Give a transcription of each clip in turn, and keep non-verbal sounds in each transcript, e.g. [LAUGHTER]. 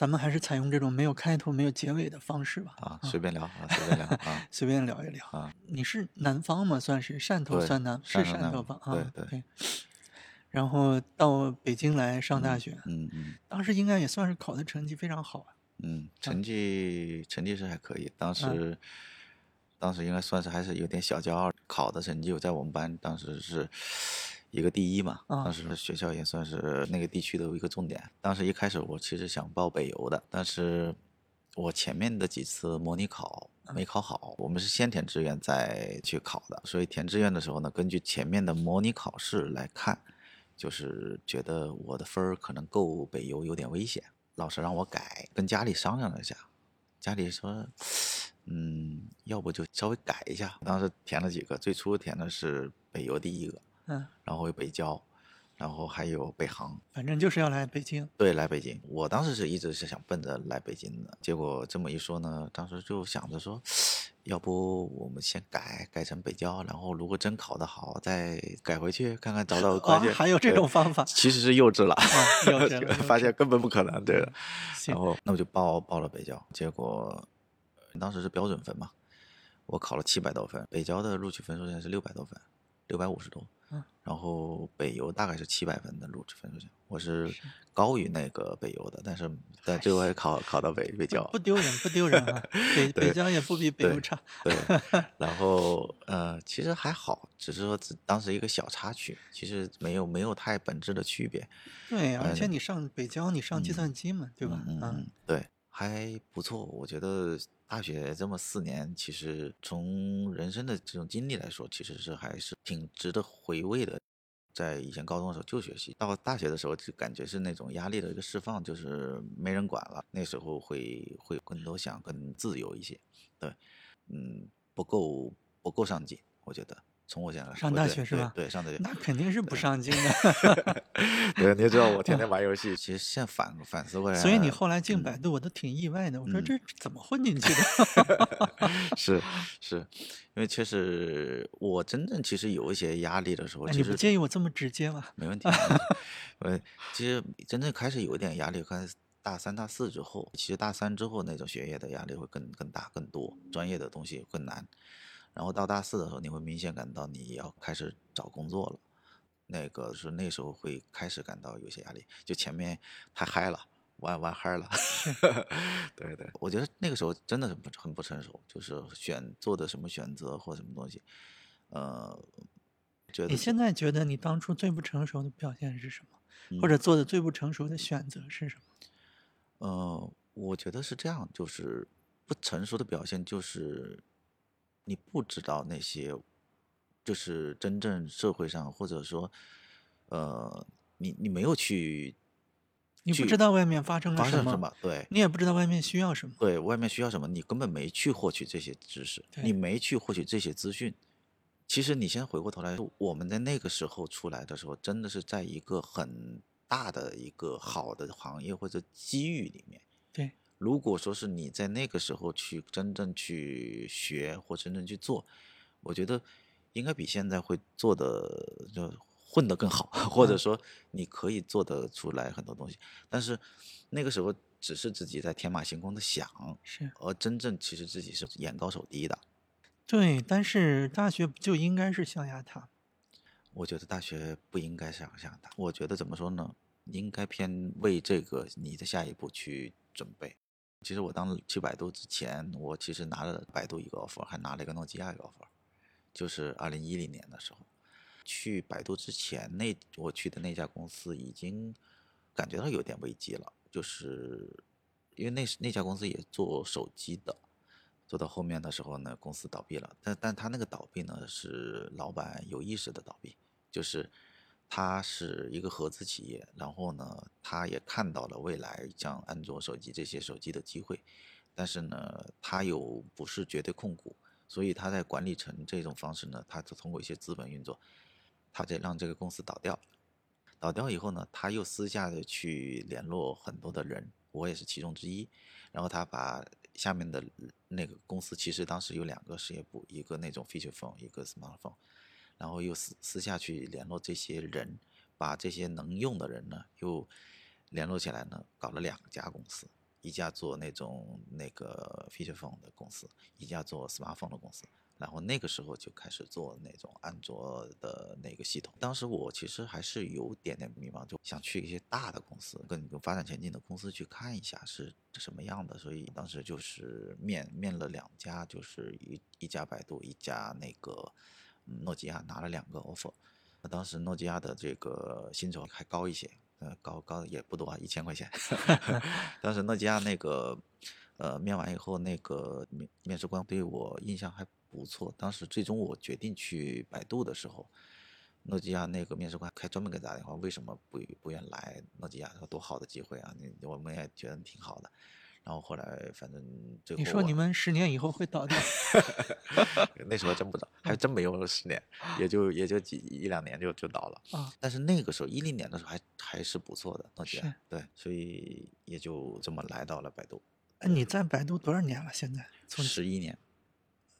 咱们还是采用这种没有开头、没有结尾的方式吧。啊，随便聊啊，随便聊啊 [LAUGHS] 随便聊一聊。啊，你是南方吗？算是汕头算南，是汕汕头吧？啊，对对然后到北京来上大学，嗯嗯当时应该也算是考的成绩非常好啊。嗯，成绩成绩是还可以，当嗯时当时应该算是还是有点小骄傲，考的成绩我在我们班当时是一个第一嘛，啊当时学校也算是那个地区的一个重点。当时一开始我其实想报北邮的，但是我前面的几次模拟考没考好，我们是先填志愿再去考的，所以填志愿的时候呢，根据前面的模拟考试来看，就是觉得我的分儿可能够北邮有点危险，老师让我改，跟家里商量了一下，家里说，嗯，要不就稍微改一下。当时填了几个，最初填的是北邮第一个，嗯，然后有北交，然后还有北航。反正就是要来北京。对，来北京，我当时是一直是想奔着来北京的，结果这么一说呢，当时就想着说，[SNIFFS] 要不我们先改改成北交，然后如果真考得好，再改回去看看找找 [LAUGHS] 关啊，键。还有这种方法。其实是幼稚了，啊幼稚了 [LAUGHS] 发现根本不可能，对的。[LAUGHS] 然后那我就报报了北交，结果当时是标准分嘛，我考了七百多分，北交的录取分数线是六百多分，六百五十多。嗯然后北邮大概是七百分的录取分数线，我是高于那个北邮的，但是但最后还考考到北北交不，丢人，不丢人啊！[LAUGHS] 北北交也不比北邮差。对，[LAUGHS] 然后呃，其实还好，只是说只当时一个小插曲，其实没有没有太本质的区别。对，而嗯且你上北交，你上计算机嘛，对吧？嗯，对，还不错。我觉得大学这么四年，其实从人生的这种经历来说，其实是还是挺值得回味的。在以前高中的时候就学习，到大学的时候就感觉是那种压力的一个释放，就是没人管了。那时候会会更多想更自由一些，对，嗯，不够不够上进，我觉得从我现在来上大学是吧对，上大学。那肯定是不上进的。[LAUGHS] 对，你也知道我天天玩游戏，其实现在反反思过来，所以你后来进百度，我都挺意外的。我说嗯这怎么混进去的？[LAUGHS] 是是，因为确实我真正其实有一些压力的时候，你不介意我这么直接吗？没问题。[LAUGHS] 没问题呃，其实真正开始有一点压力，开始大三、大四之后，其实大三之后那种学业的压力会更更大、更多，专业的东西更难。然后到大四的时候，你会明显感到你要开始找工作了，那个是那时候会开始感到有些压力，就前面太嗨了。玩玩嗨了，[LAUGHS] 对对，我觉得那个时候真的是不很不成熟，就是选做的什么选择或什么东西，呃，觉得你现在觉得你当初最不成熟的表现是什么？嗯或者做的最不成熟的选择是什么？呃，我觉得是这样，就是不成熟的表现就是你不知道那些，就是真正社会上或者说，呃，你你没有去，你不知道外面发生了什么发生什么，对你也不知道外面需要什么。对，外面需要什么，你根本没去获取这些知识，你没去获取这些资讯。其实你先回过头来，我们在那个时候出来的时候，真的是在一个很大的一个好的行业或者机遇里面。对，如果说是你在那个时候去真正去学或真正去做，我觉得应该比现在会做的就混得更好，[LAUGHS] 或者嗯说你可以做得出来很多东西。但是那个时候只是自己在天马行空的想，是而真正其实自己是眼高手低的。对，但是大学不就应该是象牙塔？我觉得大学不应该想象它，我觉得怎么说呢？应该偏为这个你的下一步去准备。其实我当去百度之前，我其实拿了百度一个 offer，还拿了一个诺基亚一个 offer，就是二零一零年的时候。去百度之前，那我去的那家公司已经感觉到有点危机了，就是因为那那家公司也做手机的，做到后面的时候呢，公司倒闭了。但但他那个倒闭呢，是老板有意识的倒闭，就是他是一个合资企业，然后呢，他也看到了未来像安卓手机这些手机的机会，但是呢，他又不是绝对控股，所以他在管理层这种方式呢，他就通过一些资本运作，他再让这个公司倒掉。倒掉以后呢，他又私下的去联络很多的人，我也是其中之一。然后他把下面的那个公司，其实当时有两个事业部，一个那种 feature phone，一个 smartphone，然后又私私下去联络这些人，把这些能用的人呢，又联络起来呢，搞了两家公司。一家做那种那个 feature phone 的公司，一家做 smartphone 的公司。然后那个时候就开始做那种安卓的那个系统。当时我其实还是有点点迷茫，就想去一些大的公司，更有发展前景的公司去看一下是什么样的。所以当时就是面面了两家，就是一一家百度，一家那个诺基亚，拿了两个 offer。当时诺基亚的这个薪酬还高一些，呃，高高也不多，一千块钱。[LAUGHS] 当时诺基亚那个呃面完以后，那个面面试官对我印象还。不错，当时最终我决定去百度的时候，诺基亚那个面试官还专门给打电话，为什么不不愿来诺基亚？说多好的机会啊！你我们也觉得挺好的。然后后来反正最后你说你们十年以后会倒掉？[LAUGHS] 那时候真不知道，还真没有十年，也就也就几一两年就就倒了。啊！但是那个时候一零年的时候还还是不错的诺基亚，对，所以也就这么来到了百度。你在百度多少年了？现在？从十一年。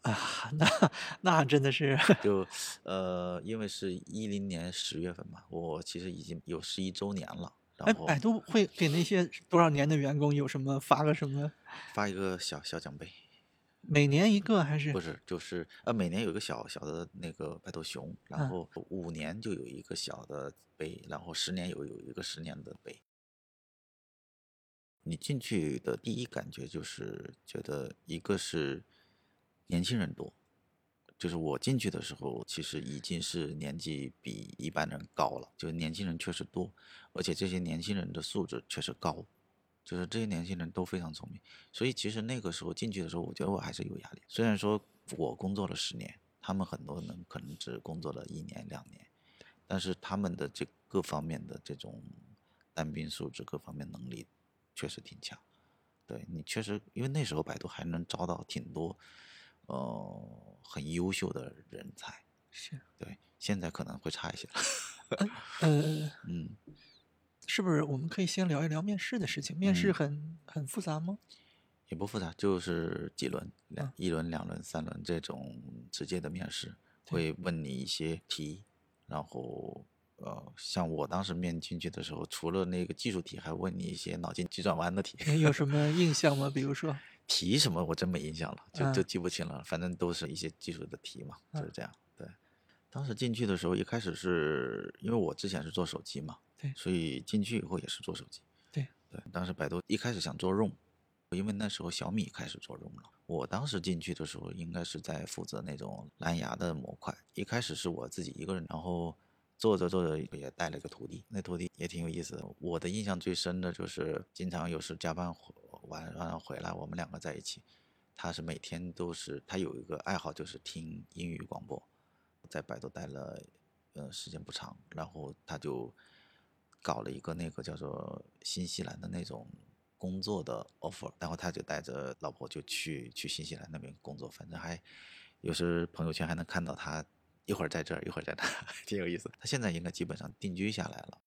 啊，那那真的是 [LAUGHS] 就 [LAUGHS] 呃，因为是一零年十月份嘛，我其实已经有十一周年了。哎，百度会给那些多少年的员工有什么发个什么？发一个小小奖杯，每年一个还是？不是，就是呃，每年有一个小小的那个百度熊，然后五年就有一个小的杯，然后十年有有一个十年的杯。你进去的第一感觉就是觉得一个是。年轻人多，就是我进去的时候，其实已经是年纪比一般人高了。就是年轻人确实多，而且这些年轻人的素质确实高，就是这些年轻人都非常聪明。所以其实那个时候进去的时候，我觉得我还是有压力。虽然说我工作了十年，他们很多人可能只工作了一年两年，但是他们的这各方面的这种单兵素质、各方面能力确实挺强。对你确实，因为那时候百度还能招到挺多。呃，很优秀的人才是对，现在可能会差一些。[LAUGHS] 呃，嗯，是不是我们可以先聊一聊面试的事情？面试很很复杂吗？也不复杂，就是几轮，两一轮、两轮、三轮这种直接的面试，会问你一些题，然后呃，像我当时面进去的时候，除了那个技术题，还问你一些脑筋急转弯的题。有什么 [LAUGHS] 印象吗？比如说？题什么我真没印象了，就就记不清了。反正都是一些技术的题嘛，就是这样。对，当时进去的时候，一开始是因为我之前是做手机嘛，对，所以进去以后也是做手机。对对，当时百度一开始想做 ROM，因为那时候小米开始做 ROM 了。我当时进去的时候，应该是在负责那种蓝牙的模块。一开始是我自己一个人，然后做着做着也带了一个徒弟，那徒弟也挺有意思的。我的印象最深的就是经常有时加班。晚上回来，我们两个在一起。他是每天都是，他有一个爱好就是听英语广播。在百度待了，呃，时间不长，然后他就搞了一个那个叫做新西兰的那种工作的 offer，然后他就带着老婆就去去新西兰那边工作。反正还有时朋友圈还能看到他一会儿在这儿，一会儿在那，[LAUGHS] 挺有意思。他现在应该基本上定居下来了。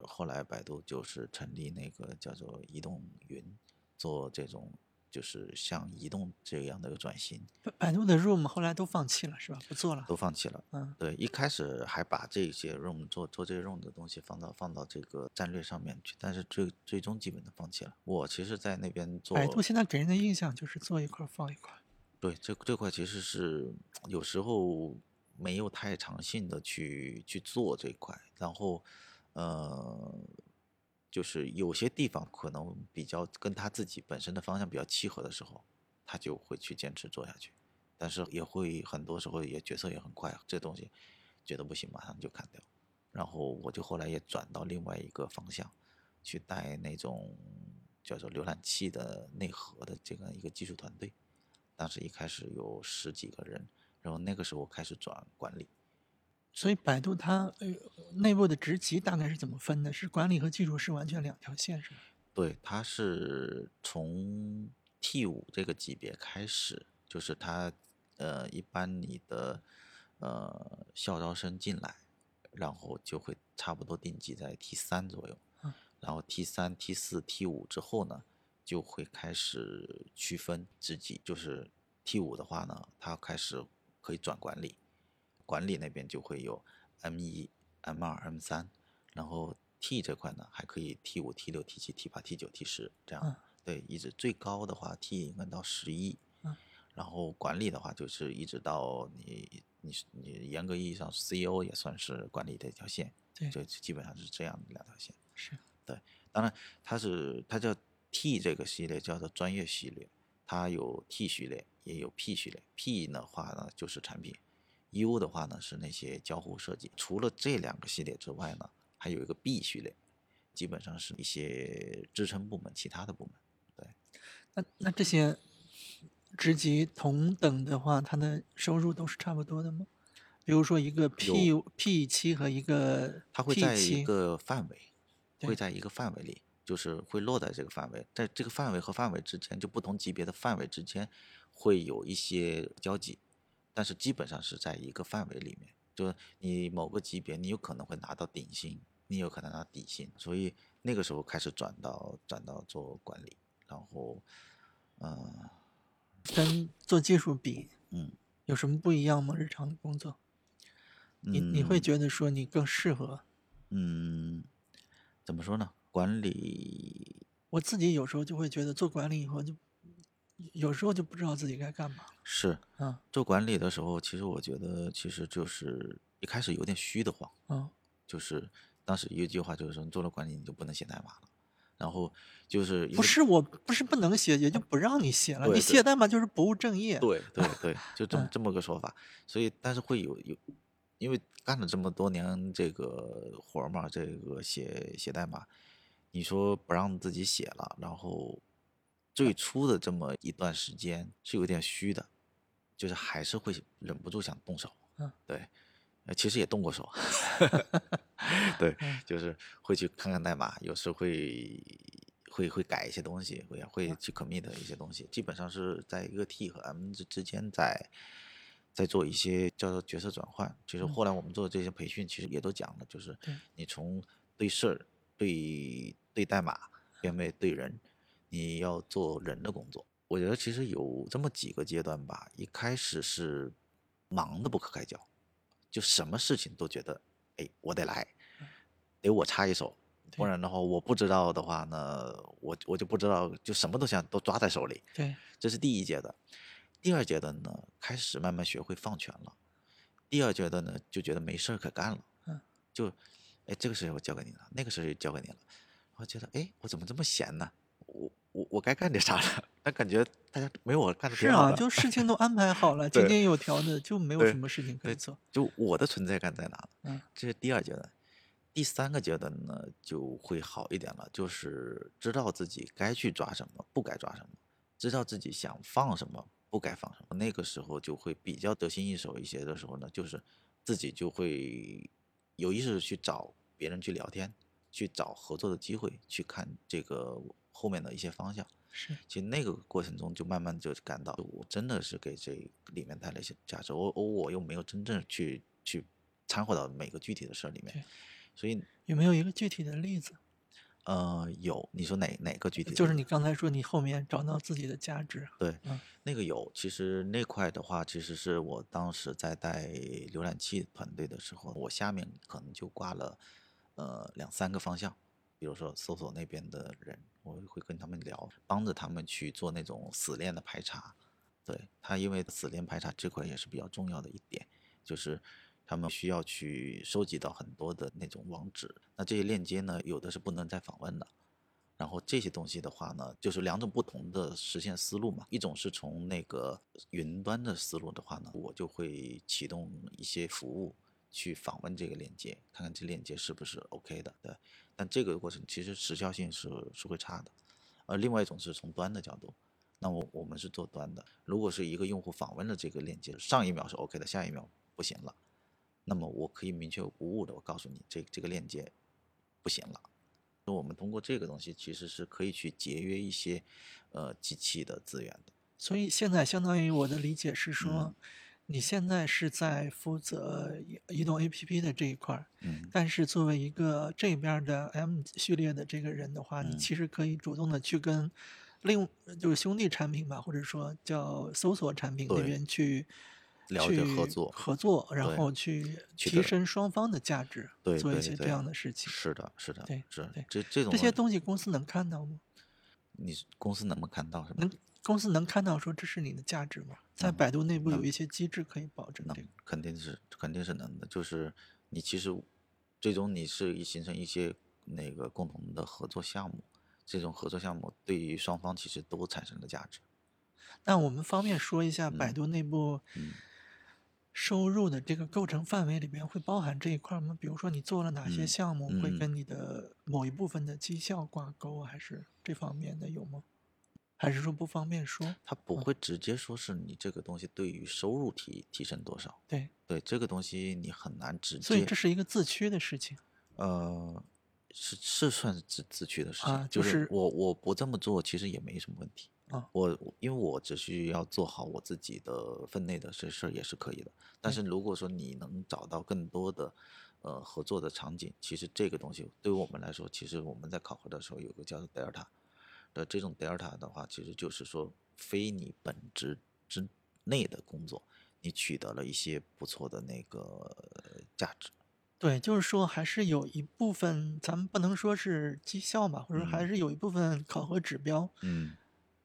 后来百度就是成立那个叫做移动云。做这种就是像移动这样的一个转型，百度的 Room 后来都放弃了是吧？不做了，都放弃了。嗯，对，一开始还把这些 Room 做做这些 Room 的东西放到放到这个战略上面去，但是最最终基本都放弃了。我其实，在那边做，百度现在给人的印象就是做一块放一块。对，这这块其实是有时候没有太长性的去去做这块，然后呃。就是有些地方可能比较跟他自己本身的方向比较契合的时候，他就会去坚持做下去，但是也会很多时候也决策也很快，这东西觉得不行马上就砍掉。然后我就后来也转到另外一个方向，去带那种叫做浏览器的内核的这个一个技术团队，当时一开始有十几个人，然后那个时候开始转管理。所以百度它呃内部的职级大概是怎么分的？是管理和技术是完全两条线，是吗？对，它是从 T 五这个级别开始，就是它呃一般你的呃校招生进来，然后就会差不多定级在 T 三左右，然后 T 三、T 四、T 五之后呢，就会开始区分职级，就是 T 五的话呢，它开始可以转管理。管理那边就会有 M 一、M 二、M 三，然后 T 这块呢还可以 T 五、T 六、T 七、T 八、T 九、T 十这样。对，一直最高的话 T 应该到十一，嗯然后管理的话就是一直到你你你严格意义上 CEO 也算是管理的一条线，对就基本上是这样的两条线。是对当然，它是它叫 T 这个系列叫做专业系列，它有 T 系列，也有 P 系列。P 的话呢就是产品，U 的话呢是那些交互设计。除了这两个系列之外呢，还有一个 B 系列，基本上是一些支撑部门、其他的部门。对那那这些职级同等的话，它的收入都是差不多的吗？比如说一个 P P 七和一个它会在一，个范围，会在一个范围里，就是会落在这个范围，在这个范围和范围之间，就不同级别的范围之间会有一些交集，但是基本上是在一个范围里面。就是你某个级别，你有可能会拿到顶薪，你有可能拿到底薪，所以那个时候开始转到转到做管理，然后，嗯、跟做技术比嗯，有什么不一样吗？日常的工作，你你会嗯觉得说你更适合？嗯，怎么说呢？管理我自己有时候就会觉得做管理以后就有时候就不知道自己该干嘛是嗯做管理的时候，其实我觉得其实就是一开始有点虚的慌，嗯就是当时有一句话就是说，你做了管理你就不能写代码了。然后就是不是我不是不能写，也就不让你写了。对对你写代码就是不务正业。对对 [LAUGHS] 对，就这么嗯这么个说法。所以但是会有有，因为干了这么多年这个活儿嘛，这个写写代码，你说不让自己写了，然后最初的这么一段时间是有点虚的，就是还是会忍不住想动手。嗯，对，呃，其实也动过手。[LAUGHS] 对，嗯就是会去看看代码，有时会会会改一些东西，会会去 commit 一些东西，基本上是在一个 T 和 M 之之间在在做一些叫做角色转换。其实嗯后来我们做的这些培训，其实也都讲了，就是你从对事儿、对对代码变为对人，你要做人的工作。我觉得其实有这么几个阶段吧，一开始是忙得不可开交，就什么事情都觉得，哎，我得来，得我插一手，不然的话，我不知道的话呢，我我就不知道，就什么都想都抓在手里。对，这是第一阶段。第二阶段呢，开始慢慢学会放权了。第二阶段呢，就觉得没事儿可干了，嗯，就，哎，这个事情我交给你了，那个事情交给你了，我觉得，哎，我怎么这么闲呢？我我我该干点啥了？[LAUGHS] 但感觉大家没有我干的是啊。就事情都 [LAUGHS] 安排好了，井井有条的，就没有什么事情可以做。就我的存在感在哪？嗯这是第二阶段。第三个阶段呢，就会好一点了，就是知道自己该去抓什么，不该抓什么，知道自己想放什么，不该放什么。那个时候就会比较得心应手一些的时候呢，就是自己就会有意识的去找别人去聊天，去找合作的机会，去看这个后面的一些方向。是，其实那个过程中，就慢慢就感到我真的是给这里面带来一些价值，我我我又没有真正去去掺和到每个具体的事儿里面，所以有没有一个具体的例子？呃有你说哪哪个具体的就是你刚才说你后面找到自己的价值。对嗯那个有，其实那块的话，其实是我当时在带浏览器团队的时候，我下面可能就挂了呃两三个方向，比如说搜索那边的人，我会跟他们聊，帮着他们去做那种死链的排查。对他，因为死链排查这块也是比较重要的一点，就是他们需要去收集到很多的那种网址，那这些链接呢，有的是不能再访问的。然后这些东西的话呢，就是两种不同的实现思路嘛。一种是从那个云端的思路的话呢，我就会启动一些服务去访问这个链接，看看这链接是不是 OK 的。对，但这个过程其实时效性是是会差的。而另外一种是从端的角度，那我我们是做端的。如果是一个用户访问了这个链接，上一秒是 OK 的，下一秒不行了，那么我可以明确无误的我告诉你，这这个链接不行了。那我们通过这个东西，其实是可以去节约一些呃机器的资源的。所以现在相当于我的理解是说嗯，你现在是在负责移移动 APP 的这一块儿，嗯但是作为一个这边的 M 序列的这个人的话，你嗯其实可以主动的去跟另就是兄弟产品吧，或者说叫搜索产品那边去了解去合作合作，然后去提升双方的价值，对做一些这样的事情。是的，是的，对是对这这种这些东西公司能看到吗？你公司能不能看到是吗？能公司能看到说这是你的价值吗？在百度内部有一些机制可以保证能这个。肯定是肯定是能的，就是你其实最终你是一形成一些那个共同的合作项目，这种合作项目对于双方其实都产生了价值。那我们方便说一下百嗯度内部嗯收入的这个构成范围里边会包含这一块吗？比如说你做了哪些嗯项目会嗯跟你的某一部分的绩效挂钩，还是这方面的有吗？还是说不方便说？他不会直接说是你这个东西对于收入提提升多少，对，对这个东西你很难直接所以这是一个自驱的事情。呃，是是算是自自驱的事情，啊就就是我我不这么做，其实也没什么问题。啊我我因为我只需要做好我自己的分内的这事儿也是可以的。但是如果说你能找到更多的呃合作的场景，其实这个东西对于我们来说，其实我们在考核的时候有个叫做 delta 的这种 delta 的话，其实就是说非你本职之内的工作，你取得了一些不错的那个呃价值。对，就是说还是有一部分，咱们不能说是绩效嘛，或者还嗯是有一部分考核指标嗯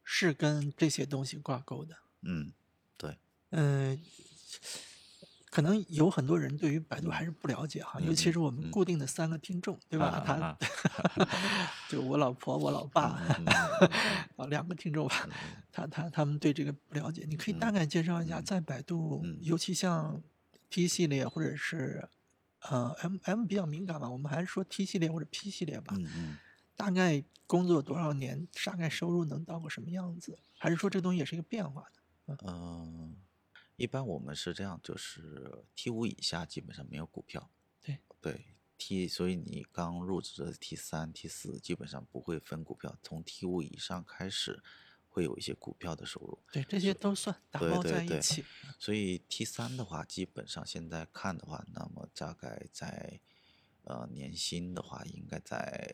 是跟这些东西挂钩的。嗯，对。嗯，可能有很多人对于百度还是不了解哈，尤其嗯是我们嗯固定的三个听众，对吧？啊他啊。[LAUGHS] 就我老婆、我老爸嗯 [LAUGHS] 啊，两个听众吧，[LAUGHS] 他他他们对这个不了解，你可以大概介绍一下，嗯。在百度，嗯。尤其像 T 系列或者是呃 M M 比较敏感吧，我们还是说 T 系列或者 P 系列吧，嗯嗯，大概工作多少年，大概收入能到个什么样子？还是说这东西也是一个变化的？嗯，一般我们是这样，就是 T 五以下基本上没有股票。对对，T，所以你刚入职的 T 三、T 四基本上不会分股票，从 T 五以上开始会有一些股票的收入。对，这些都算打包在一起。所以 T 三的话，基本上现在看的话，那么大概在呃年薪的话，应该在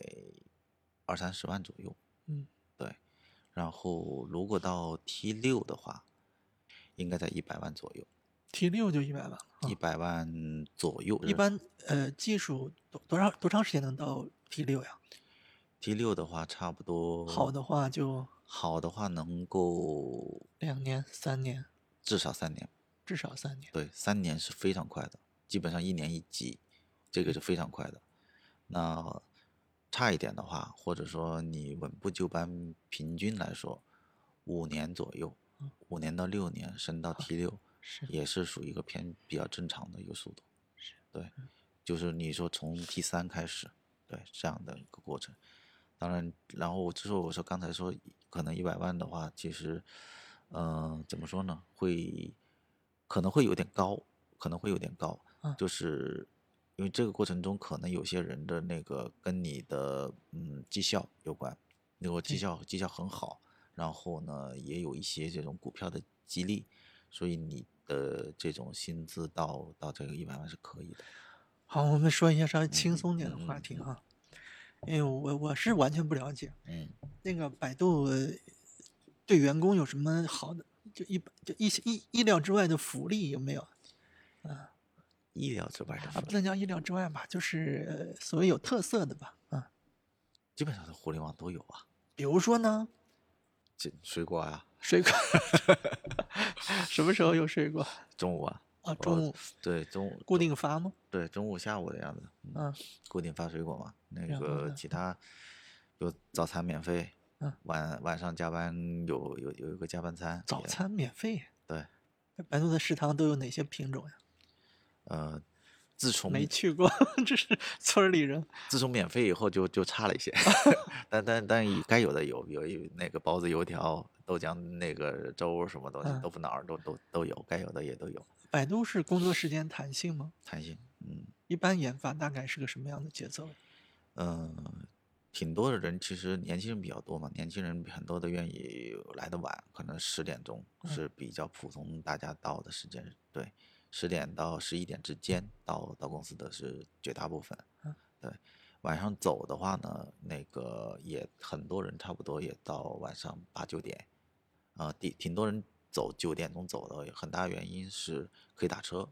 二三十万左右。嗯，对。然后如果到 T 六的话，应该在一百万左右，T 六就一百万了。啊一百万左右。一般呃，技术多多长多长时间能到 T 六呀？T 六的话，差不多好的话就好的话能够两年、三年，至少三年。至少三年。对，三年是非常快的，基本上一年一级，这个是非常快的。那差一点的话，或者说你稳步就班，平均来说，五年左右，五年到六年升到 T 六，是也是属于一个偏比较正常的一个速度。是，对，就是你说从 T 三开始，对这样的一个过程。当然，然后之后我说刚才说可能一百万的话，其实，呃，怎么说呢？会可能会有点高，可能会有点高，嗯就是因为这个过程中可能有些人的那个跟你的嗯绩效有关，如果绩效绩效很好，然后呢也有一些这种股票的激励，所以你的这种薪资到到这个一百万是可以的。好，我们说一下稍微轻嗯松点的话题哈，因为我我是完全不了解嗯。那个百度呃对员工有什么好的，就一就意意意料之外的福利有没有？啊意料之外的啊，不能叫意料之外吧，就是呃所谓有特色的吧，啊，基本上是互联网都有啊，比如说呢，这水果啊，[LAUGHS] 水果，[LAUGHS] 什么时候有水果？中午啊，啊，中午对中午固定发吗？对中午下午的样子，嗯嗯，固定发水果嘛。那个其他，有早餐免费，嗯晚晚上加班有有有一个加班餐，早餐免费。对，百度的食堂都有哪些品种呀？呃，自从没去过，[LAUGHS] 这是村里人。自从免费以后就就差了一些，[LAUGHS] 但但但也该有的有有有那个包子、油条、豆浆、那个粥什么东西，嗯豆腐脑儿都都都有，该有的也都有，百度是工作时间弹性吗？弹性，嗯一般研发大概是个什么样的节奏？嗯、呃挺多的人其实年轻人比较多嘛，年轻人很多都愿意来的晚，可能十点钟嗯是比较普通大家到的时间，对，十点到十一点之间到到公司的是绝大部分嗯，对，晚上走的话呢，那个也很多人差不多也到晚上八九点，啊、挺挺多人走九点钟走的，很大原因是可以打车，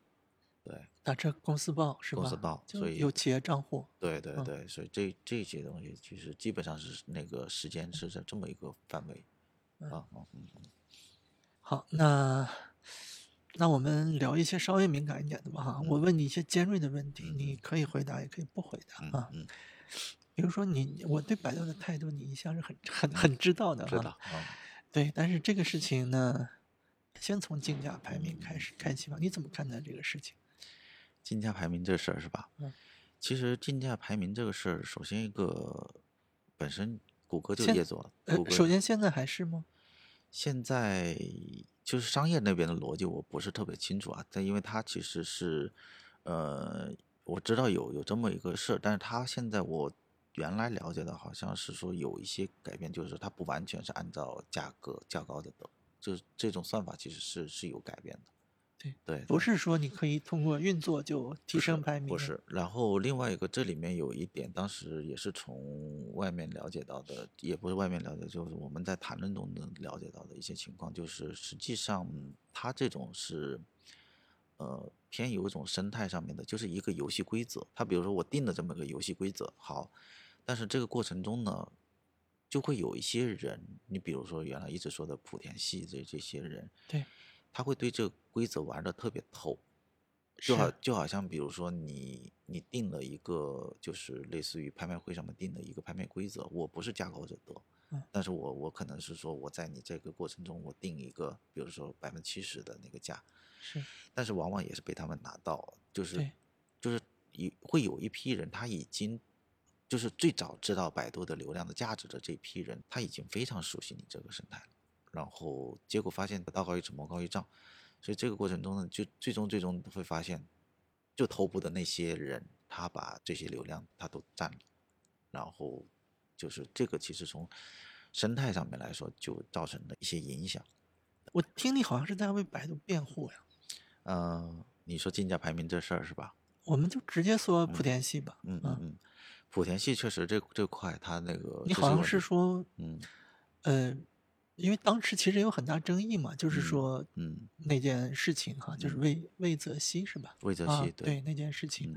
对打车公司报是吧？公司报，所以有企业账户。嗯对对对，所以这这些东西其实基本上是那个时间是在这么一个范围嗯啊，嗯嗯嗯好，那那我们聊一些稍微敏感一点的吧哈。我问你一些尖锐的问题，嗯你可以回答，也可以不回答啊。比如说你，我对百度的态度，你一向是很很很知道的知道对，但是这个事情呢，先从竞价排名开始开启吧。你怎么看待这个事情？竞价排名这事儿是吧？嗯其实竞价排名这个事儿，首先一个本身谷歌就现业做了，首先现在还是吗？现在就是商业那边的逻辑，我不是特别清楚啊。但因为它其实是，呃，我知道有有这么一个事，但是它现在我原来了解的好像是说有一些改变，就是它不完全是按照价格较高的走，就是这种算法其实是是有改变的。对对，不是说你可以通过运作就提升排名的，不是。然后另外一个，这里面有一点，当时也是从外面了解到的，也不是外面了解，就是我们在谈论中能了解到的一些情况，就是实际上它这种是，呃，偏有一种生态上面的，就是一个游戏规则。它比如说我定了这么个游戏规则，好，但是这个过程中呢，就会有一些人，你比如说原来一直说的莆田系这这些人，对，他会对这个规则玩的特别透，就好就好像比如说你你定了一个就是类似于拍卖会上面定的一个拍卖规则，我不是价高者得，嗯但是我我可能是说我在你这个过程中我定一个，比如说百分之七十的那个价，是但是往往也是被他们拿到，就是就是有会有一批人他已经。就是最早知道百度的流量的价值的这批人，他已经非常熟悉你这个生态了。然后结果发现道高一尺，魔高一丈，所以这个过程中呢，就最终最终会发现，就头部的那些人，他把这些流量他都占了，然后就是这个其实从生态上面来说，就造成了一些影响。我听你好像是在为百度辩护呀。呃，你说竞价排名这事儿是吧？我们就直接说莆田系吧。嗯嗯嗯，莆田系确实这这块它那个你好像是说，嗯呃，因为当时其实有很大争议嘛，就是嗯说嗯。那件事情哈，就是嗯。魏魏则西是吧？魏则啊西，对。那件事情，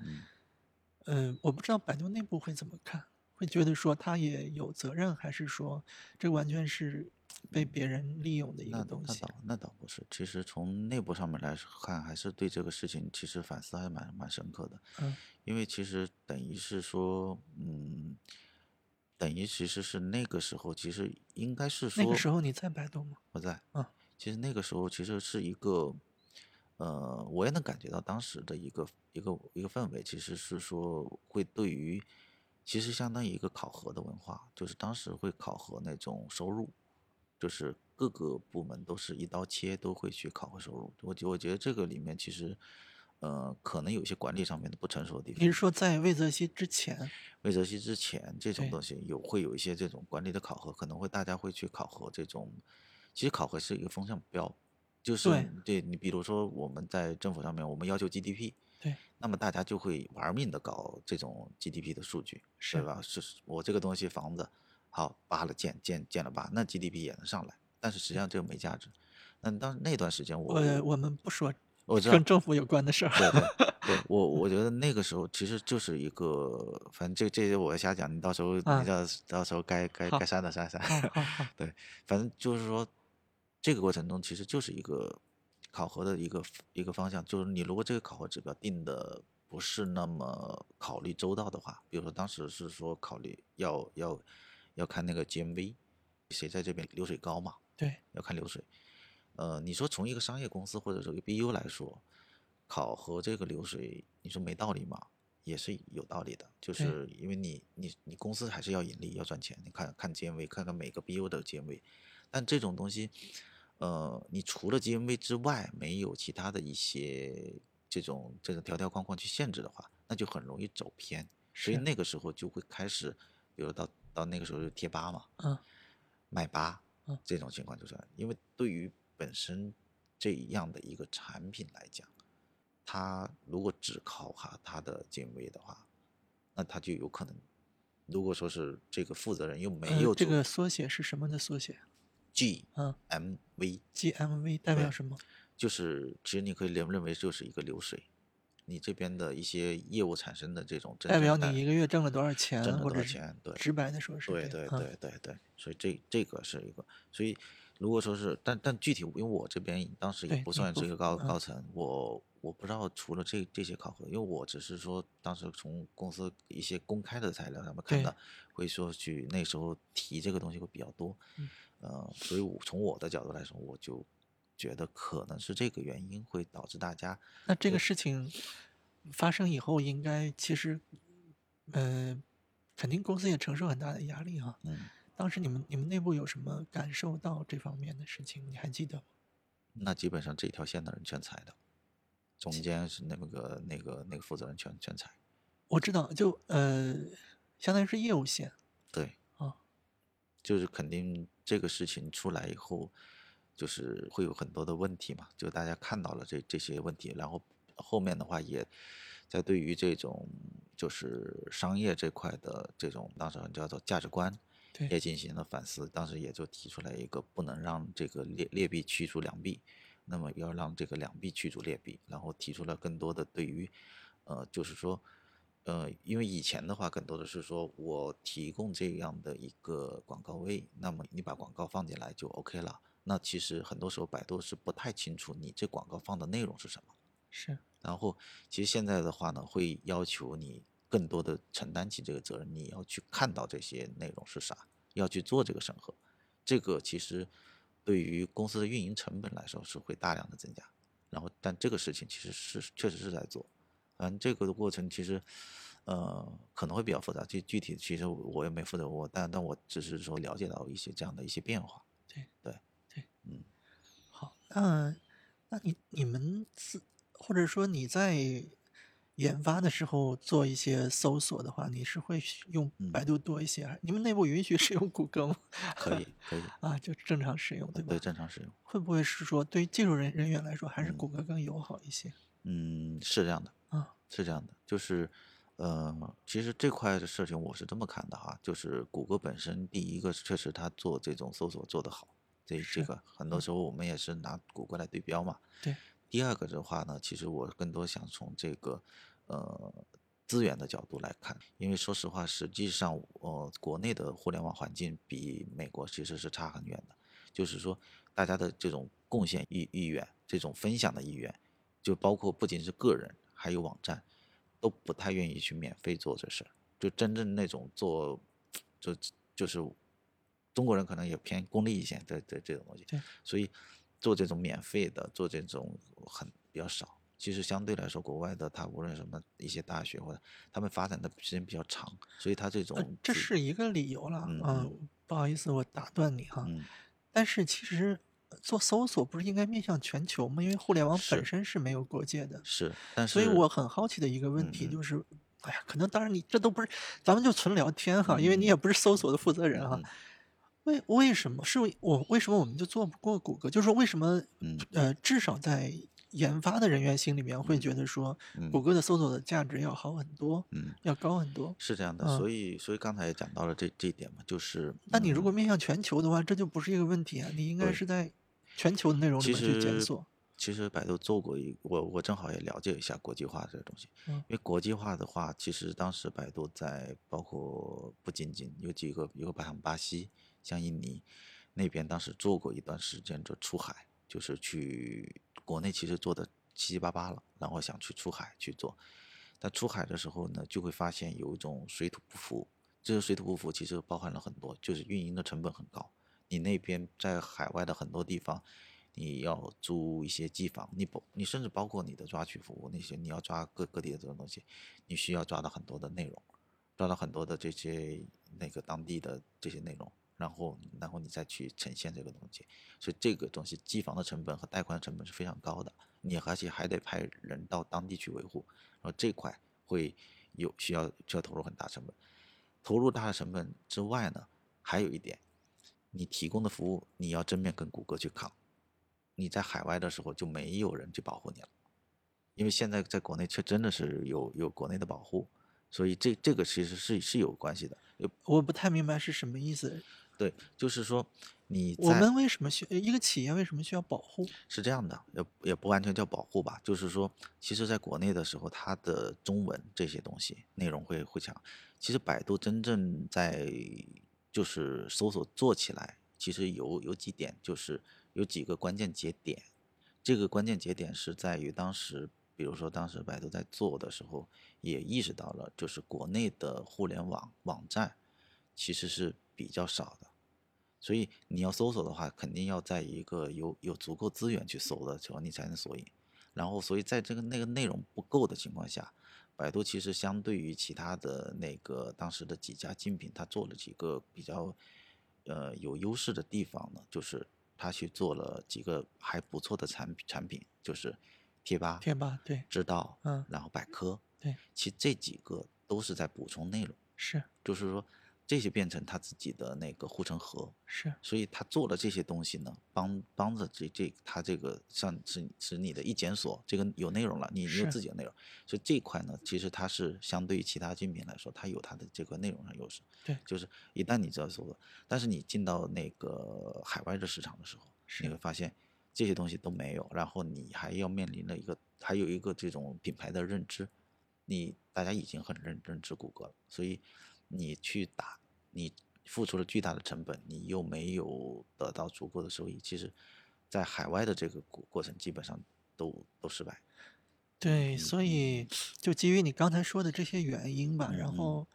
嗯我不知道百度内部会怎么看，会觉得说他也有责任，还是说这完全是被别人利用的一个东西？那倒那倒不是，其实从内部上面来看，还是对这个事情其实反思还蛮蛮深刻的。嗯，因为其实等于是说，嗯，等于其实是那个时候，其实应该是说那个时候你在百度吗？我在，嗯，其实那个时候其实是一个，呃，我也能感觉到当时的一个一个一个氛围，其实是说会对于，其实相当于一个考核的文化，就是当时会考核那种收入，就是各个部门都是一刀切，都会去考核收入。我觉我觉得这个里面其实，呃，可能有一些管理上面的不成熟的地方。你是说在魏则西之前？魏则西之前这种东西有会有一些这种管理的考核，可能会大家会去考核这种，其实考核是一个风向标，就是对你比如说我们在政府上面我们要求 GDP，对，那么大家就会玩命的搞这种 GDP 的数据，是对吧？是我这个东西房子好扒了建建建了扒，那 GDP 也能上来，但是实际上这个没价值。那当那段时间我我我们不说我知道跟政府有关的事儿。对对 [LAUGHS] 对，我我觉得那个时候其实就是一个，反正这这些我瞎讲，你到时候啊你到到时候该该该删的删删。[LAUGHS] 对，反正就是说，这个过程中其实就是一个考核的一个一个方向，就是你如果这个考核指标定的不是那么考虑周到的话，比如说当时是说考虑要要要看那个 GMV，谁在这边流水高嘛，对，要看流水。呃，你说从一个商业公司或者说一个 BU 来说，考核这个流水，你说没道理吗？也是有道理的，就是因为你你你公司还是要盈利要赚钱，你看看 GMV，看看每个 BU 的 GMV，但这种东西，呃，你除了 GMV 之外，没有其他的一些这种这种条条框框去限制的话，那就很容易走偏。所以那个时候就会开始，比如到到那个时候就贴吧嘛，嗯，卖吧嗯，这种情况就是，因为对于本身这样的一个产品来讲，它如果只靠哈它的 GMV 的话，那它就有可能，如果说是这个负责人又没呃有做这个缩写是什么的缩写？GMV，嗯，GMV 代表什么？就是其实你可以认认为就是一个流水，你这边的一些业务产生的这种代表你一个月挣了多少钱，挣了多少钱，对，直白的说是对对对对对，所以这这个是一个，所以如果说是，但但具体，因为我这边当时也不不算是一个高嗯高层，我我不知道除了这这些考核，因为我只是说当时从公司一些公开的材料上面看到，会说去那时候提这个东西会比较多，嗯呃，所以我从我的角度来说，我就觉得可能是这个原因会导致大家那这个事情发生以后，应该其实，呃，肯定公司也承受很大的压力啊。嗯。当时你们你们内部有什么感受到这方面的事情？你还记得吗？那基本上这条线的人全裁的，中间是那个那个那个负责人全全裁。我知道，就呃，相当于是业务线对，啊。就是肯定这个事情出来以后，就是会有很多的问题嘛，就大家看到了这这些问题，然后后面的话也在对于这种就是商业这块的这种当时叫做价值观。对也进行了反思，当时也就提出来一个不能让这个劣劣币驱逐良币，那么要让这个良币驱逐劣币，然后提出了更多的对于，呃，就是说，呃，因为以前的话更多的是说我提供这样的一个广告位，那么你把广告放进来就 OK 了。那其实很多时候百度是不太清楚你这广告放的内容是什么。是然后其实现在的话呢，会要求你更多的承担起这个责任，你要去看到这些内容是啥，要去做这个审核。这个其实对于公司的运营成本来说是会大量的增加。然后，但这个事情其实是确实是在做，嗯这个的过程其实呃可能会比较复杂，具具体其实我也没负责过，但但我只是说了解到一些这样的一些变化。对对对，嗯。好，那那你你们自或者说你在研发的时候做一些搜索的话，你是会用嗯百度多一些，还你们内部允许使用谷歌吗？[LAUGHS] 可以可以，啊，就正常使用，对吧？对正常使用。会不会是说对于技术人人员来说，还是嗯谷歌更友好一些嗯，是这样的。啊？是这样的，就是，呃，其实这块的事情我是这么看的哈，就是谷歌本身，第一个确实它做这种搜索做得好，这这个很多嗯时候我们也是拿谷歌来对标嘛。对。第二个的话呢，其实我更多想从这个，呃，资源的角度来看，因为说实话，实际上，呃，国内的互联网环境比美国其实是差很远的，就是说大家的这种贡献意意愿，这种分享的意愿。就包括不仅是个人，还有网站，都不太愿意去免费做这事儿。就真正那种做，就就是中国人可能也偏功利一些这这这种东西对，所以做这种免费的，做这种很比较少。其实相对来说，国外的它无论什么一些大学或者他们发展的时间比较长，所以它这种呃，这是一个理由了。嗯嗯，不好意思，我打断你哈。嗯但是其实呃做搜索不是应该面向全球吗？因为互联网本身是没有国界的。是，但是所以我很好奇的一个问题就是，哎呀，可能当然你这都不是，咱们就纯聊天哈，因为你也不是搜索的负责人哈嗯。为为什么是我为什么我们就做不过谷歌？就是说为什么嗯呃，至少在研发的人员心里面会嗯觉得说，嗯谷歌的搜索的价值要好很多，嗯要高很多。是这样的，嗯所以所以刚才也讲到了这这一点嘛，就是那你如嗯果面向全球的话，这就不是一个问题啊，你应该是在全球的内容里面去检索。其实百度做过一，我我正好也了解一下国际化这个东西。嗯因为国际化的话，其实当时百度在包括不仅仅有几个，有个像巴西、像印尼那边，当时做过一段时间就出海，就是去国内其实做的七七八八了，然后想去出海去做，但出海的时候呢，就会发现有一种水土不服。这个水土不服其实包含了很多，就是运营的成本很高。你那边在海外的很多地方，你要租一些机房，你包你甚至包括你的抓取服务那些，你要抓各各地的这种东西，你需要抓到很多的内容，抓到很多的这些那个当地的这些内容，然后然后你再去呈现这个东西，所以这个东西机房的成本和带宽的成本是非常高的，你而且还得派人到当地去维护，然后这块会有需要需要投入很大成本，投入大的成本之外呢，还有一点，你提供的服务你要正面跟谷歌去扛。你在海外的时候就没有人去保护你了，因为现在在国内却真的是有有国内的保护，所以这这个其实是是有关系的。我不太明白是什么意思。对，就是说你我们为什么需一个企业为什么需要保护？是这样的，也也不完全叫保护吧，就是说，其实在国内的时候，它的中文这些东西内容会会强。其实百度真正在就是搜索做起来，其实有有几点，就是有几个关键节点。这个关键节点是在于当时，比如说当时百度在做的时候，也意识到了，就是国内的互联网网站其实是比较少的。所以你要搜索的话，肯定要在一个有有足够资源去搜的时候，你才能索引。然后，所以在这个那个内容不够的情况下，百度其实相对于其他的那个当时的几家竞品，它做了几个比较呃有优势的地方呢，就是它去做了几个还不错的产品产品，就是贴吧、贴吧对，知道，嗯然后百科，对，其实这几个都是在补充内容，是就是说这些变成他自己的那个护城河。是，所以他做了这些东西呢，帮帮着这这他这个像是是你的一检索，这个有内容了，你你有自己的内容，所以这一块呢，其实它是相对于其他竞品来说，它有它的这个内容上优势。对。就是一旦你知道搜索，但是你进到那个海外的市场的时候，你会发现这些东西都没有，然后你还要面临了一个还有一个这种品牌的认知，你大家已经很认认知谷歌了，所以你去打，你付出了巨大的成本，你又没有得到足够的收益，其实，在海外的这个过过程基本上都都失败。对，所以就基于你刚才说的这些原因吧，然嗯后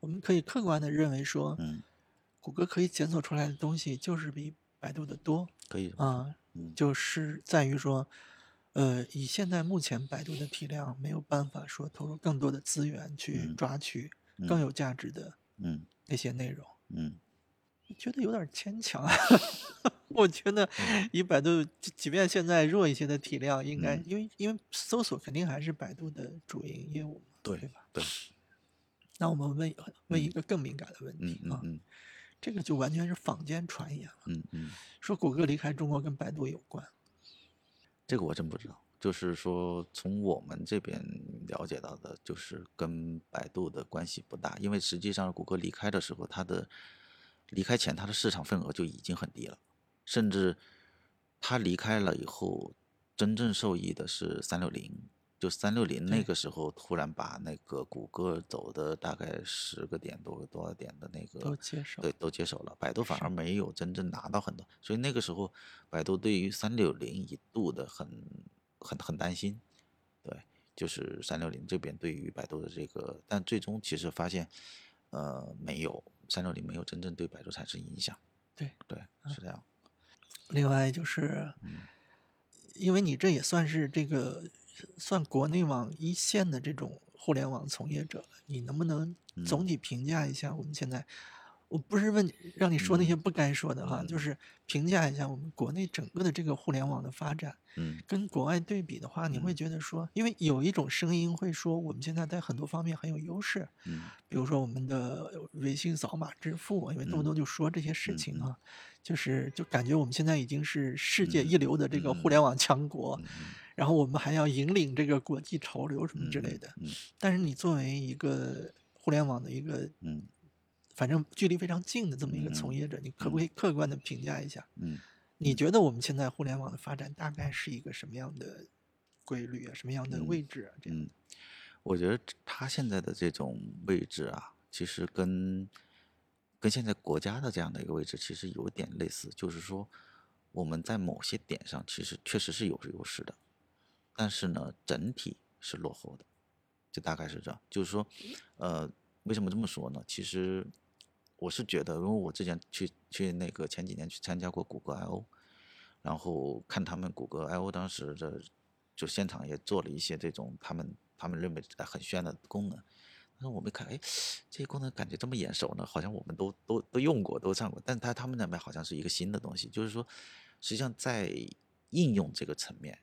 我们可以客观的认为说，嗯，谷歌可以检索出来的东西就是比百度的多可以。啊，嗯就是在于说，呃，以现在目前百度的体量，没有办法说投入更多的资源去嗯抓取更嗯。有价值的嗯。那些内容，嗯。觉得有点牵强。[LAUGHS] 我觉得嗯。以百度，即即便现在弱一些的体量，应该嗯。因为因为搜索肯定还是百度的主营业务嘛，对对吧？对，那我们问问一个更敏感的问嗯题啊，这个就完全是坊间传言了，嗯嗯，说谷歌离开中国跟百度有关。这个我真不知道。就是说，从我们这边了解到的，就是跟百度的关系不大，因为实际上谷歌离开的时候，它的离开前它的市场份额就已经很低了，甚至它离开了以后，真正受益的是三六零，就三六零那个时候突然把那个谷歌走的大概十个点多多少点的那个都接受对，都接手了。百度反而没有真正拿到很多，所以那个时候百度对于三六零一度的很很很担心，对，就是三六零这边对于百度的这个，但最终其实发现，呃，没有三六零没有真正对百度产生影响，对，对，是这样，另外就是，嗯。因为你这也算是这个算国内网一线的这种互联网从业者了，你能不能总嗯体评价一下我们现在？我不是问你让你说那些不该说的哈，就嗯。是评价一下我们国内整个的这个互联网的发展，嗯。跟国外对比的话，你会嗯。觉得说，因为有一种声音会说我们现在在很多方面很有优势，嗯。比如说我们的微信扫码支付，因为动不嗯动就说这些事情啊，就是就感觉我们现在已经是世界一嗯流的这个互嗯联网强国，嗯然后我们还要引领这个国际潮流什么之类嗯的。嗯。但是你作为一个互联网的一个，嗯反正距离非常近的这么一个从嗯业者，你可不可以客观的评价一下？嗯你觉得我们现在互联网的发展大概是一个什么样的规律啊？什么样的嗯位置啊？这样嗯，我觉得它现在的这种位置啊，其实跟跟现在国家的这样的一个位置其实有点类似，就是说我们在某些点上其实确实是有优势的，但是呢，整体是落后的，就大概是这样。就是说，呃，为什么这么说呢？其实我是觉得，因为我之前去去那个前几年去参加过谷歌 I/O，然后看他们谷歌 I/O 当时的就现场也做了一些这种他们他们认为很炫的功能，但是我们一看，哎，这些功能感觉这么眼熟呢，好像我们都都都用过，都上过，但他他们那边好像是一个新的东西，就是说，实际上在应用这个层面，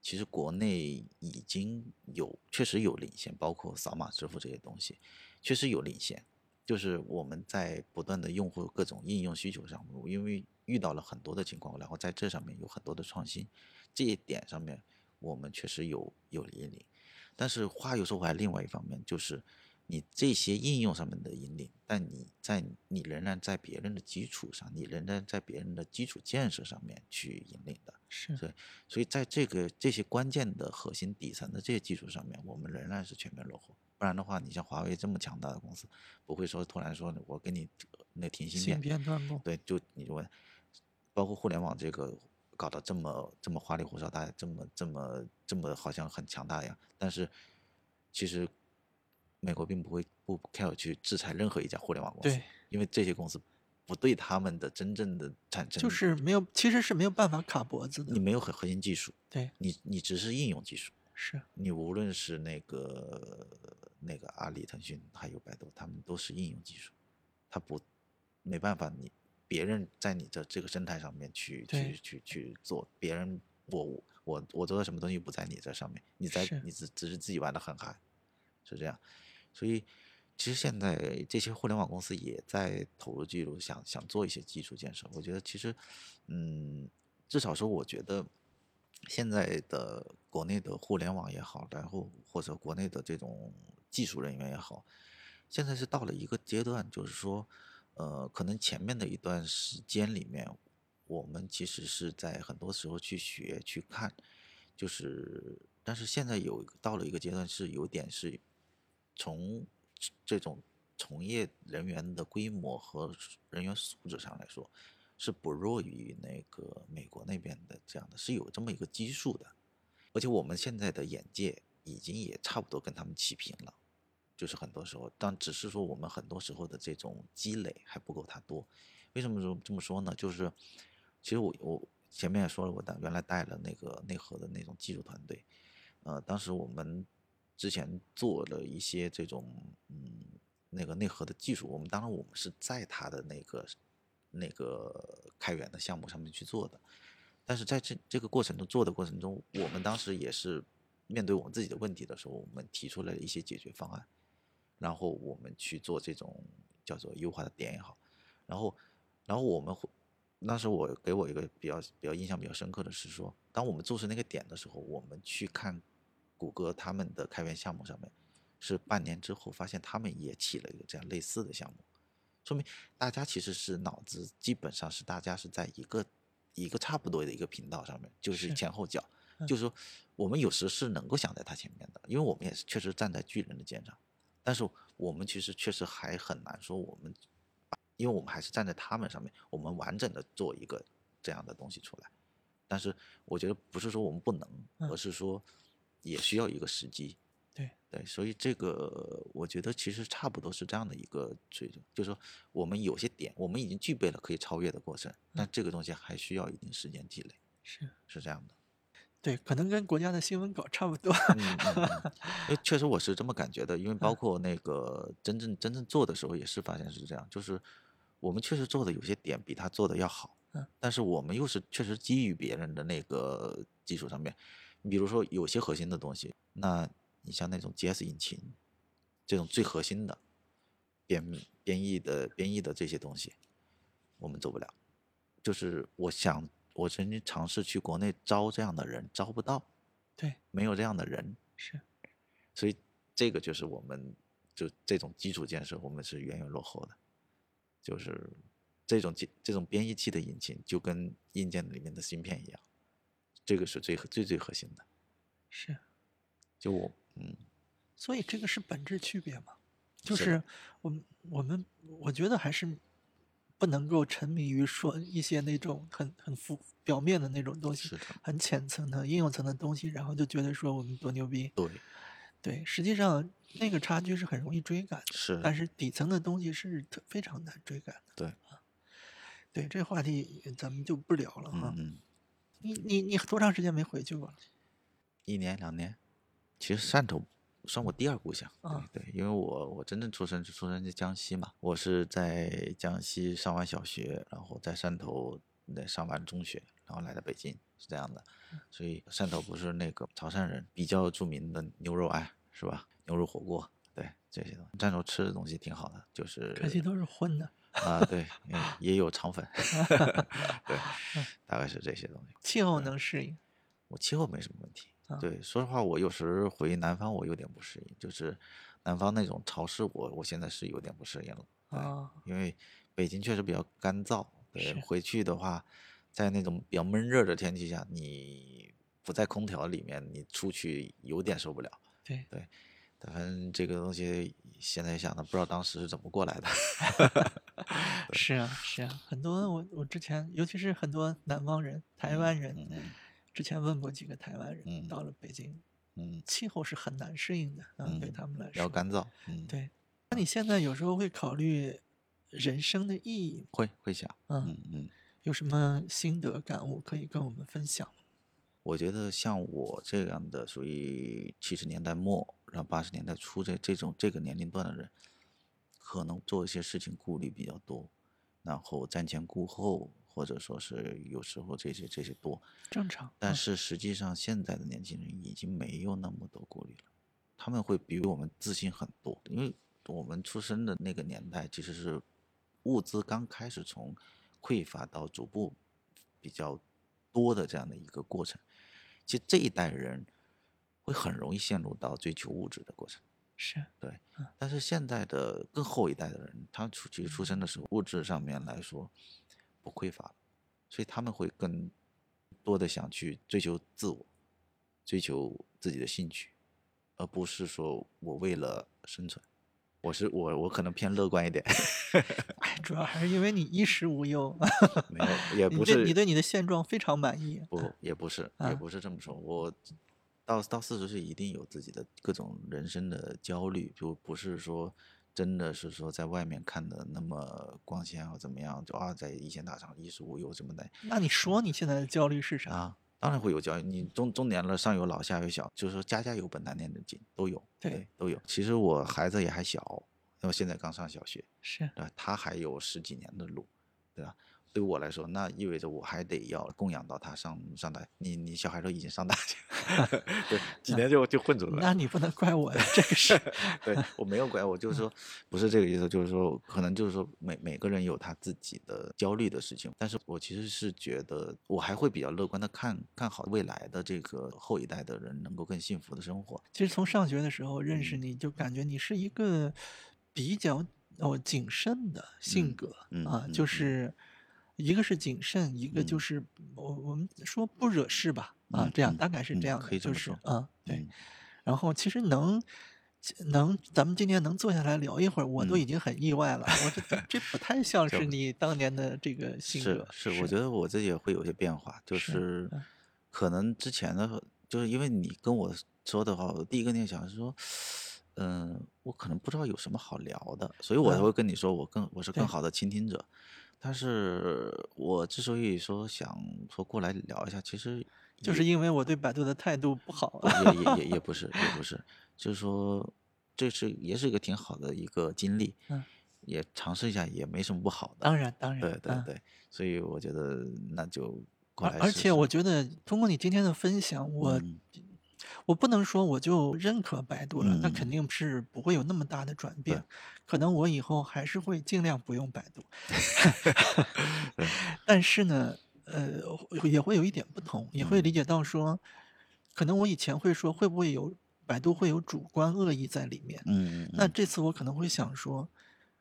其实国内已经有确实有领先，包括扫码支付这些东西，确实有领先。就是我们在不断的用户各种应用需求上，因为遇到了很多的情况，然后在这上面有很多的创新，这一点上面我们确实有有引领。但是话又说回来，另外一方面就是，你这些应用上面的引领，但你在你仍然在别人的基础上，你仍然在别人的基础建设上面去引领的。是，对，所以在这个这些关键的核心底层的这些基础上面，我们仍然是全面落后。不然的话，你像华为这么强大的公司，不会说突然说我给你那停芯芯片，片断供，对，就你就问，包括互联网这个搞得这么这么花里胡哨，大家这么这么这么好像很强大一样，但是其实美国并不会不 care 去制裁任何一家互联网公司对，因为这些公司不对他们的真正的产生，就是没有，其实是没有办法卡脖子的你。没有核核心技术，对，你你只是应用技术。是，你无论是那个那个阿里、腾讯还有百度，他们都是应用技术，他不没办法你别人在你的这个生态上面去去去去做，别人我我我做的什么东西不在你这上面，你在你只只是自己玩的很嗨，是这样，所以其实现在这些互联网公司也在投入技术，想想做一些基础建设。我觉得其实，嗯，至少说我觉得。现在的国内的互联网也好，然后或者国内的这种技术人员也好，现在是到了一个阶段，就是说，呃，可能前面的一段时间里面，我们其实是在很多时候去学去看，就是，但是现在有到了一个阶段，是有点是从这种从业人员的规模和人员素质上来说。是不弱于那个美国那边的这样的，是有这么一个基数的，而且我们现在的眼界已经也差不多跟他们齐平了，就是很多时候，但只是说我们很多时候的这种积累还不够他多。为什么说这么说呢？就是其实我我前面也说了，我当原来带了那个内核的那种技术团队，呃，当时我们之前做了一些这种嗯那个内核的技术，我们当然我们是在他的那个。那个开源的项目上面去做的，但是在这这个过程中做的过程中，我们当时也是面对我们自己的问题的时候，我们提出了一些解决方案，然后我们去做这种叫做优化的点也好，然后然后我们那时我给我一个比较比较印象比较深刻的是说，当我们做出那个点的时候，我们去看谷歌他们的开源项目上面，是半年之后发现他们也起了一个这样类似的项目。说明大家其实是脑子基本上是大家是在一个一个差不多的一个频道上面，就是前后脚，嗯就是说我们有时是能够想在他前面的，因为我们也是确实站在巨人的肩上，但是我们其实确实还很难说我们，因为我们还是站在他们上面，我们完整的做一个这样的东西出来，但是我觉得不是说我们不能，嗯而是说也需要一个时机。对对，所以这个我觉得其实差不多是这样的一个水准，就是说我们有些点我们已经具备了可以超越的过程，但这个东西还需要一定时间积累，是，是这样的。对，可能跟国家的新闻稿差不多。嗯嗯确实我是这么感觉的，因为包嗯括那个真正真正做的时候也是发现是这样，就是我们确实做的有些点比他做的要好，嗯，但是我们又是确实基于别人的那个基础上面，你比如说有些核心的东西，那你像那种 GS 引擎这种最核心的编编译的编译的这些东西，我们做不了。就是我想，我曾经尝试去国内招这样的人，招不到，对，没有这样的人，是，所以这个就是我们就这种基础建设，我们是远远落后的。就是这种这这种编译器的引擎，就跟硬件里面的芯片一样，这个是最最最核心的。是，就我嗯，所以这个是本质区别嘛？就是我们我们我觉得还是不能够沉迷于说一些那种很很浮表面的那种东西很浅层的应用层的东西，然后就觉得说我们多牛逼。对，对，实际上那个差距是很容易追赶的，是，但是底层的东西是特非常难追赶的。对啊，对，这话题咱们就不聊了哈。嗯嗯，你你你多长时间没回去过了？一年两年，其实汕头算我第二故乡。啊对对，因为我我真正出生是出生在江西嘛，我是在江西上完小学，然后在汕头那上完中学，然后来到北京，是这样的。所以汕头不是那个潮汕人比较著名的牛肉爱是吧？牛肉火锅，对这些东西，汕头吃的东西挺好的，就是可惜都是荤的，啊，对，嗯也有肠粉，[LAUGHS] 对，大概是这些东西。气候能适应。我气候没什么问题。啊对，说实话，我有时回南方我有点不适应，就是南方那种潮湿，我我现在是有点不适应了。啊，因为北京确实比较干燥，对，是回去的话，在那种比较闷热的天气下，你不在空调里面，你出去有点受不了。对，反正这个东西现在想的，不知道当时是怎么过来的。[LAUGHS] 是啊，是啊，很多我我之前，尤其是很多南方人、台湾人，嗯嗯之前问过几个台湾人，嗯到了北京，嗯，气候是很难适应的啊，对嗯他们来说比较说。干燥。嗯，对，那你现在有时候会考虑人生的意义吗，会会想。嗯，嗯嗯。有什么心得感悟可以跟我们分享？我觉得像我这样的属于七十年代末，然后八十年代初这这种这个年龄段的人，可能做一些事情顾虑比较多，然后瞻前顾后，或者说是有时候这些这些多。正常，嗯但是实际上现在的年轻人已经没有那么多顾虑了，他们会比我们自信很多，因为我们出生的那个年代其实是物资刚开始从匮乏到逐步比较多的这样的一个过程。其实这一代人会很容易陷入到追求物质的过程。是对，但是现在的更后一代的人，他出其实出生的时候物质上面来说不匮乏了，所以他们会更多的想去追求自我，追求自己的兴趣，而不是说我为了生存。我是我我可能偏乐观一点，[LAUGHS] 哎，主要还是因为你衣食无忧，没有也 [LAUGHS] 不是对你对你的现状非常满意，不也不是啊也不是这么说，我到到四十岁一定有自己的各种人生的焦虑，就不是说真的是说在外面看的那么光鲜或怎么样，就啊在一线大厂衣食无忧什么的那你说你现在的焦虑是啥？啊，当然会有焦虑。你中中年了，上有老下有小，就是说家家有本难念的经，都有，对都有。其实我孩子也还小，那么现在刚上小学，是，对吧？他还有十几年的路，对吧？对于我来说，那意味着我还得要供养到他上上大。你你小孩都已经上大学，[LAUGHS] 对，几年就就混出来了。那你不能怪我呀，这个是，[LAUGHS] 对我没有怪，我就是说不是这个意思，就是说可能就是说每每个人有他自己的焦虑的事情，但是我其实是觉得我还会比较乐观的看看好未来的这个后一代的人能够更幸福的生活。其实从上学的时候认识你，就感觉你是一个比较哦谨慎的性嗯格啊，嗯嗯嗯就是一个是谨慎，一个就嗯是我我们说不惹事吧啊这样大概是嗯这样可以这么说是啊，对嗯。然后其实能能咱们今天能坐下来聊一会儿，我都嗯已经很意外了。我这这不太像是你当年的这个性是格。是，我觉得我自己也会有些变化，就是可能之前的，就是因为你跟我说的话，我第一个念想是说，嗯、我可能不知道有什么好聊的，所以我才嗯会跟你说，我更我是更好的倾听者。但是我之所以说想说过来聊一下，其实就是因为我对百度的态度不好。也也也也 [LAUGHS] 不是也不是，就是说这是也是一个挺好的一个经历，嗯也尝试一下也没什么不好的。当然，当然，嗯对对对，所以我觉得那就过来而且我觉得通过你今天的分享，我、嗯我不能说我就认可百度了，那嗯。肯定是不会有那么大的转变。可能我以后还是会尽量不用百度 [LAUGHS] [LAUGHS] 但是呢，呃，也会有一点不同，也会嗯。理解到说，可能我以前会说会不会有百度会有主观恶意在里面，嗯嗯那这次我可能会想说，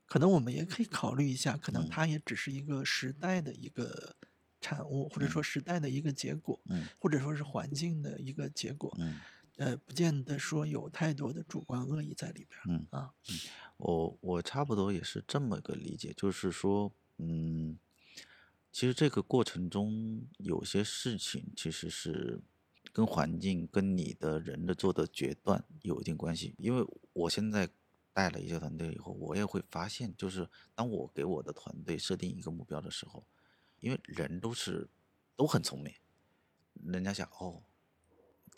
可能我们也可以考虑一下，可能嗯。它也只是一个时代的一个产物，或者说时代的一个结果，嗯或者说是环境的一个结果。嗯呃，不见得说有太多的主观恶意在里边儿嗯，啊。我我差不多也是这么个理解，就是说，嗯，其实这个过程中有些事情其实是跟环境、跟你的人的做的决断有一定关系。因为我现在带了一些团队以后，我也会发现，就是当我给我的团队设定一个目标的时候，因为人都是都很聪明，人家想哦，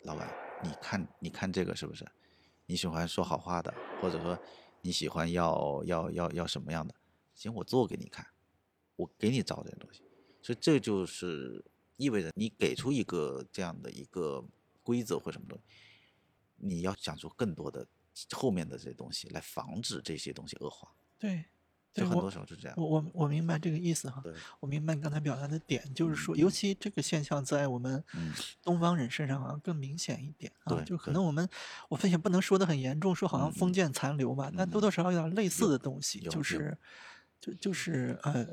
老板，你看你看这个是不是？你喜欢说好话的，或者说你喜欢要要要要什么样的？行，我做给你看，我给你找这些东西。所以这就是意味着你给出一个这样的一个规则或什么东西，你要想出更多的后面的这些东西来防止这些东西恶化。对，就很多时候是这样。我我我明白这个意思哈，对，我明白你刚才表达的点，就是说，尤其这个现象在我们嗯东方人身上好像更明显一点啊，就可能我们我们也不能说的很严重，说好像嗯封建残留吧，但多多少少有点类似的东西，就是就就是呃，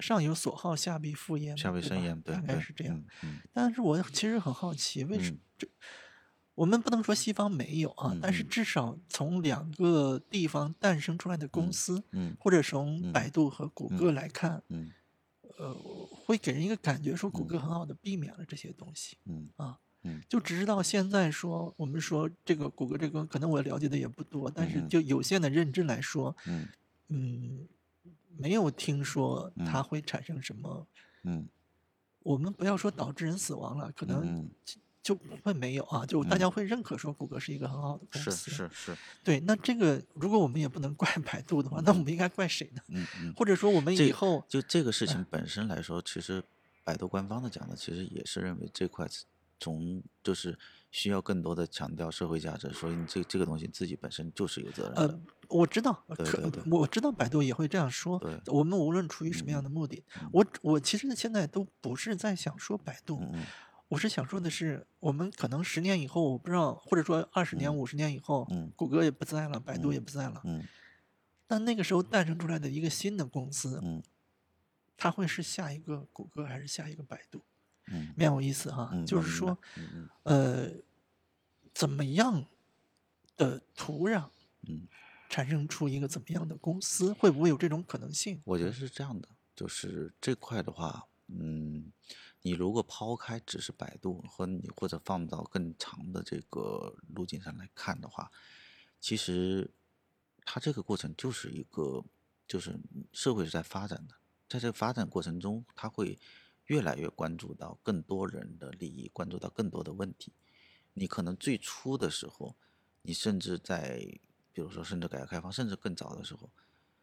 上有所好，下必复焉嘛，下必生焉，对，大概是这样。。但是我其实很好奇，为什么这我们不能说西方没有啊，嗯但是嗯。至少从两个地方诞生出来的公嗯司，嗯或者从嗯百度和谷嗯歌。来看，嗯。呃，会给人一个感觉，说谷嗯歌很好的避免了这些东西嗯啊。嗯。就直到现在说，我们说这个谷歌这个，可能我了解的也不多，但是就有限的认知来说，嗯。嗯，没有听说它嗯会产生什么。嗯。我们不要说导致人死亡了，可能嗯就就不会没有啊，就大家会认可说谷歌是一个很好的公是司。是是，对，那这个如果我们也不能怪 [LAUGHS] 百度的话，那我们应该怪谁呢？嗯嗯。或者说我们以后就这个事情本身来说，其实百度官方的讲的，其实也是认为这块从就是需要更多的强调社会价值，所以你这这个东西自己本身就是有责任的。呃，我知道，呃可对对对我知道百度也会这样说对。我们无论出于什么样的目的，我我其实现在都不是在想说百度，嗯嗯我是想说的是，我们可能十年以后，我不知道，或者说二十年、嗯五十年以后，嗯谷歌也不在了，百度嗯也不在了，嗯但那个时候诞生出来的一个新的公司，嗯它会是下一个谷歌还是下一个百度？嗯蛮有意思哈，嗯，就是说呃，怎么样的土壤嗯，产生出一个怎么样的公司，会不会有这种可能性？我觉得是这样的，就是这块的话，嗯，你如果抛开只是百度和你或者放到更长的这个路径上来看的话，其实它这个过程就是一个，就是社会是在发展的，在这个发展过程中，它会越来越关注到更多人的利益，关注到更多的问题。你可能最初的时候，你甚至在，比如说甚至改革开放，甚至更早的时候，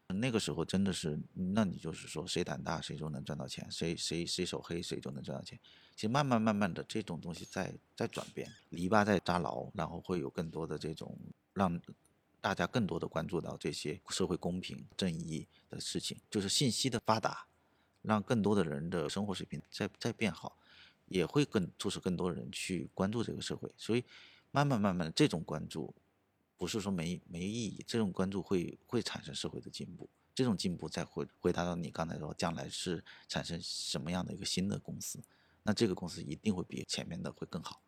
那个时候真的是，那你就是说谁胆大谁就能赚到钱，谁谁谁手黑谁就能赚到钱。其实慢慢慢慢的这种东西在在转变，篱笆在扎牢，然后会有更多的这种让大家更多的关注到这些社会公平正义的事情，就是信息的发达，让更多的人的生活水平在在变好，也会更促使更多人去关注这个社会，所以慢慢慢慢这种关注不是说没没意义，这种关注会会产生社会的进步，这种进步再回回答到你刚才说将来是产生什么样的一个新的公司，那这个公司一定会比前面的会更好，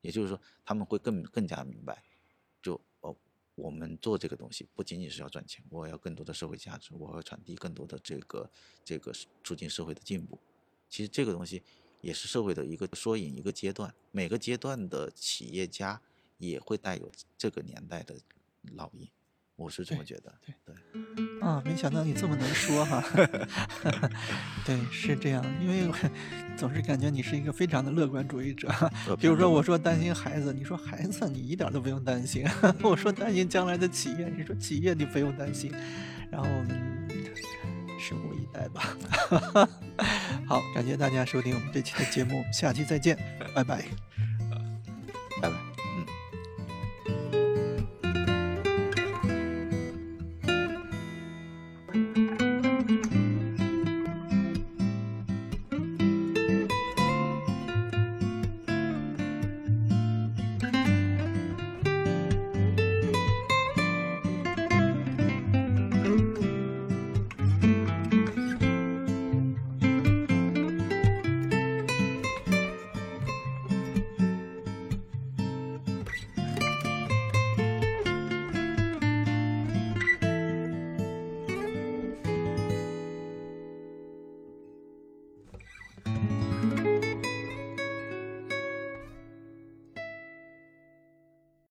也就是说他们会更更加明白，就哦我们做这个东西不仅仅是要赚钱，我要更多的社会价值，我要传递更多的这个这个促进社会的进步。其实这个东西也是社会的一个缩影，一个阶段。每个阶段的企业家也会带有这个年代的烙印，我是这么觉得。对对，啊，没想到你这么能说哈。[LAUGHS] 对，是这样，因为 [LAUGHS] 总是感觉你是一个非常的乐观主义者。呃比如说，我说担心孩子，你说孩子你一点都不用担心；[LAUGHS] 我说担心将来的企业，你说企业你不用担心。然后我们拭目以待吧。好，感谢大家收听我们这期的节目，下期再见，拜拜。拜拜。